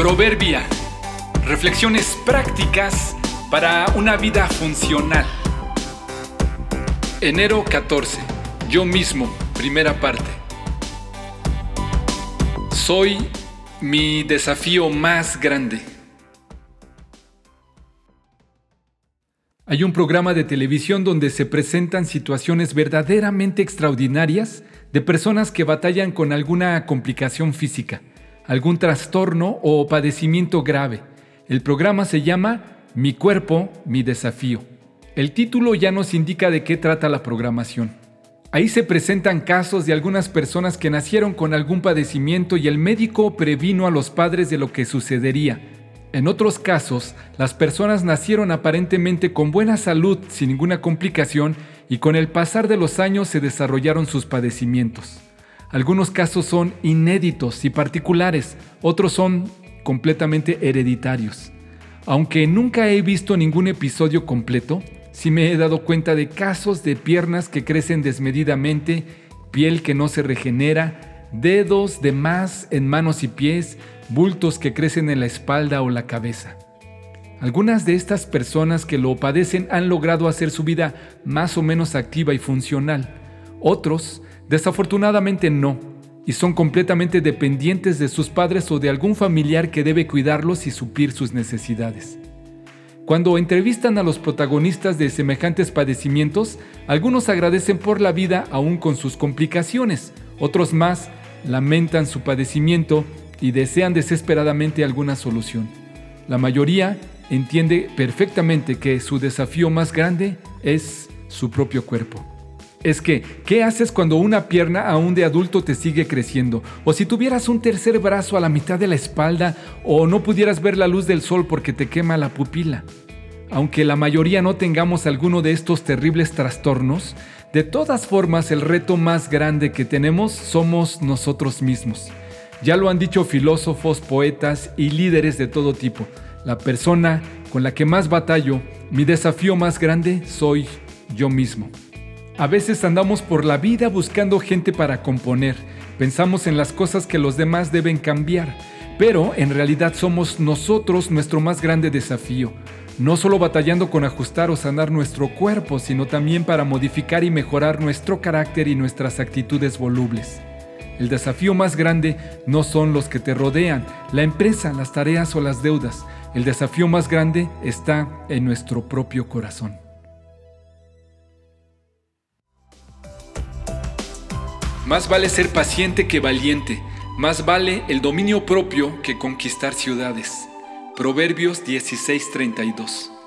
Proverbia. Reflexiones prácticas para una vida funcional. Enero 14. Yo mismo, primera parte. Soy mi desafío más grande. Hay un programa de televisión donde se presentan situaciones verdaderamente extraordinarias de personas que batallan con alguna complicación física algún trastorno o padecimiento grave. El programa se llama Mi cuerpo, mi desafío. El título ya nos indica de qué trata la programación. Ahí se presentan casos de algunas personas que nacieron con algún padecimiento y el médico previno a los padres de lo que sucedería. En otros casos, las personas nacieron aparentemente con buena salud, sin ninguna complicación, y con el pasar de los años se desarrollaron sus padecimientos. Algunos casos son inéditos y particulares, otros son completamente hereditarios. Aunque nunca he visto ningún episodio completo, sí me he dado cuenta de casos de piernas que crecen desmedidamente, piel que no se regenera, dedos de más en manos y pies, bultos que crecen en la espalda o la cabeza. Algunas de estas personas que lo padecen han logrado hacer su vida más o menos activa y funcional. Otros Desafortunadamente no, y son completamente dependientes de sus padres o de algún familiar que debe cuidarlos y suplir sus necesidades. Cuando entrevistan a los protagonistas de semejantes padecimientos, algunos agradecen por la vida aún con sus complicaciones, otros más lamentan su padecimiento y desean desesperadamente alguna solución. La mayoría entiende perfectamente que su desafío más grande es su propio cuerpo es que, ¿qué haces cuando una pierna aún de adulto te sigue creciendo? O si tuvieras un tercer brazo a la mitad de la espalda o no pudieras ver la luz del sol porque te quema la pupila. Aunque la mayoría no tengamos alguno de estos terribles trastornos, de todas formas el reto más grande que tenemos somos nosotros mismos. Ya lo han dicho filósofos, poetas y líderes de todo tipo. La persona con la que más batallo, mi desafío más grande, soy yo mismo. A veces andamos por la vida buscando gente para componer, pensamos en las cosas que los demás deben cambiar, pero en realidad somos nosotros nuestro más grande desafío, no solo batallando con ajustar o sanar nuestro cuerpo, sino también para modificar y mejorar nuestro carácter y nuestras actitudes volubles. El desafío más grande no son los que te rodean, la empresa, las tareas o las deudas. El desafío más grande está en nuestro propio corazón. Más vale ser paciente que valiente, más vale el dominio propio que conquistar ciudades. Proverbios 16:32